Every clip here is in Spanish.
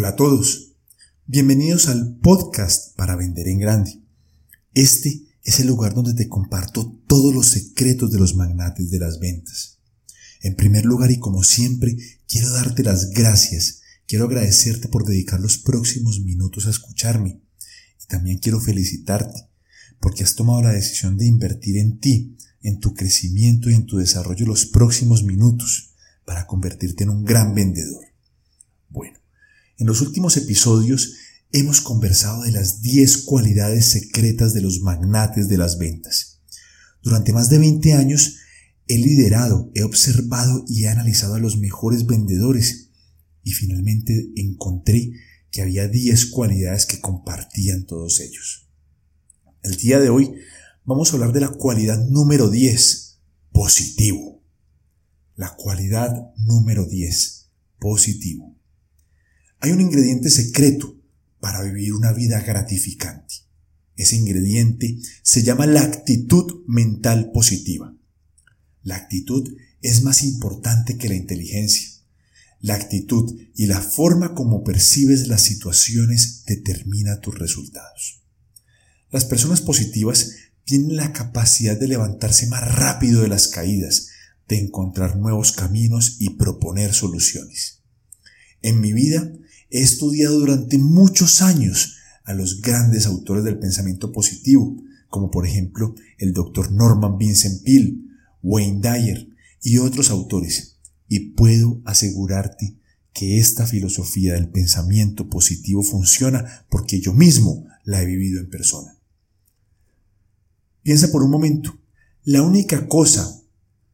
Hola a todos, bienvenidos al podcast para vender en grande. Este es el lugar donde te comparto todos los secretos de los magnates de las ventas. En primer lugar y como siempre, quiero darte las gracias, quiero agradecerte por dedicar los próximos minutos a escucharme y también quiero felicitarte porque has tomado la decisión de invertir en ti, en tu crecimiento y en tu desarrollo los próximos minutos para convertirte en un gran vendedor. En los últimos episodios hemos conversado de las 10 cualidades secretas de los magnates de las ventas. Durante más de 20 años he liderado, he observado y he analizado a los mejores vendedores y finalmente encontré que había 10 cualidades que compartían todos ellos. El día de hoy vamos a hablar de la cualidad número 10, positivo. La cualidad número 10, positivo. Hay un ingrediente secreto para vivir una vida gratificante. Ese ingrediente se llama la actitud mental positiva. La actitud es más importante que la inteligencia. La actitud y la forma como percibes las situaciones determina tus resultados. Las personas positivas tienen la capacidad de levantarse más rápido de las caídas, de encontrar nuevos caminos y proponer soluciones. En mi vida He estudiado durante muchos años a los grandes autores del pensamiento positivo, como por ejemplo el Dr. Norman Vincent Peale, Wayne Dyer y otros autores, y puedo asegurarte que esta filosofía del pensamiento positivo funciona porque yo mismo la he vivido en persona. Piensa por un momento, la única cosa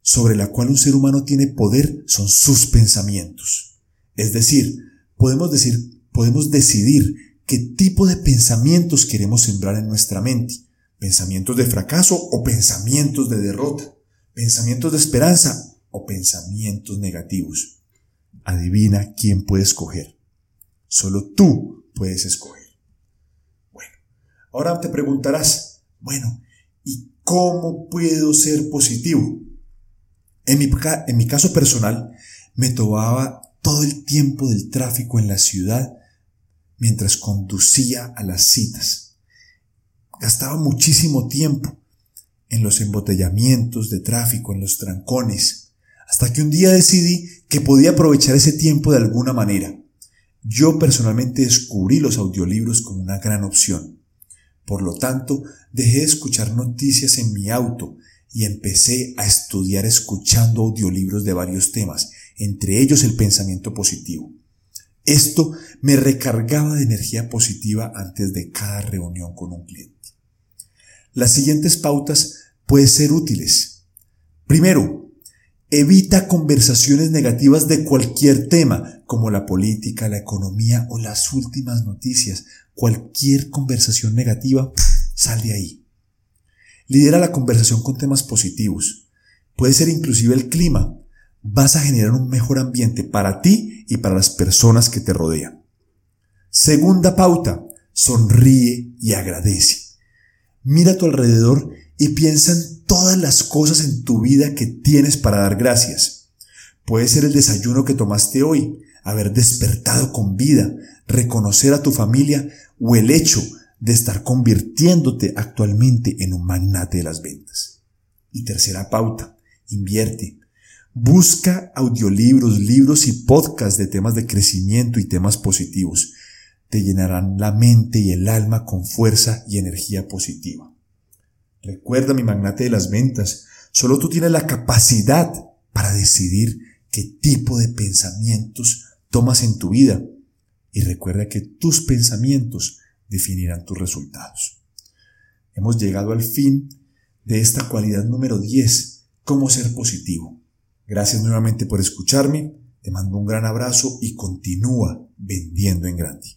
sobre la cual un ser humano tiene poder son sus pensamientos. Es decir, podemos decir, podemos decidir qué tipo de pensamientos queremos sembrar en nuestra mente. Pensamientos de fracaso o pensamientos de derrota. Pensamientos de esperanza o pensamientos negativos. Adivina quién puede escoger. Solo tú puedes escoger. Bueno, ahora te preguntarás, bueno, ¿y cómo puedo ser positivo? En mi, en mi caso personal, me tomaba todo el tiempo del tráfico en la ciudad mientras conducía a las citas. Gastaba muchísimo tiempo en los embotellamientos de tráfico, en los trancones, hasta que un día decidí que podía aprovechar ese tiempo de alguna manera. Yo personalmente descubrí los audiolibros como una gran opción. Por lo tanto, dejé de escuchar noticias en mi auto y empecé a estudiar escuchando audiolibros de varios temas entre ellos el pensamiento positivo. Esto me recargaba de energía positiva antes de cada reunión con un cliente. Las siguientes pautas pueden ser útiles. Primero, evita conversaciones negativas de cualquier tema, como la política, la economía o las últimas noticias. Cualquier conversación negativa, sal de ahí. Lidera la conversación con temas positivos. Puede ser inclusive el clima, vas a generar un mejor ambiente para ti y para las personas que te rodean. Segunda pauta, sonríe y agradece. Mira a tu alrededor y piensa en todas las cosas en tu vida que tienes para dar gracias. Puede ser el desayuno que tomaste hoy, haber despertado con vida, reconocer a tu familia o el hecho de estar convirtiéndote actualmente en un magnate de las ventas. Y tercera pauta, invierte. Busca audiolibros, libros y podcasts de temas de crecimiento y temas positivos. Te llenarán la mente y el alma con fuerza y energía positiva. Recuerda mi magnate de las ventas, solo tú tienes la capacidad para decidir qué tipo de pensamientos tomas en tu vida. Y recuerda que tus pensamientos definirán tus resultados. Hemos llegado al fin de esta cualidad número 10, cómo ser positivo. Gracias nuevamente por escucharme, te mando un gran abrazo y continúa vendiendo en grande.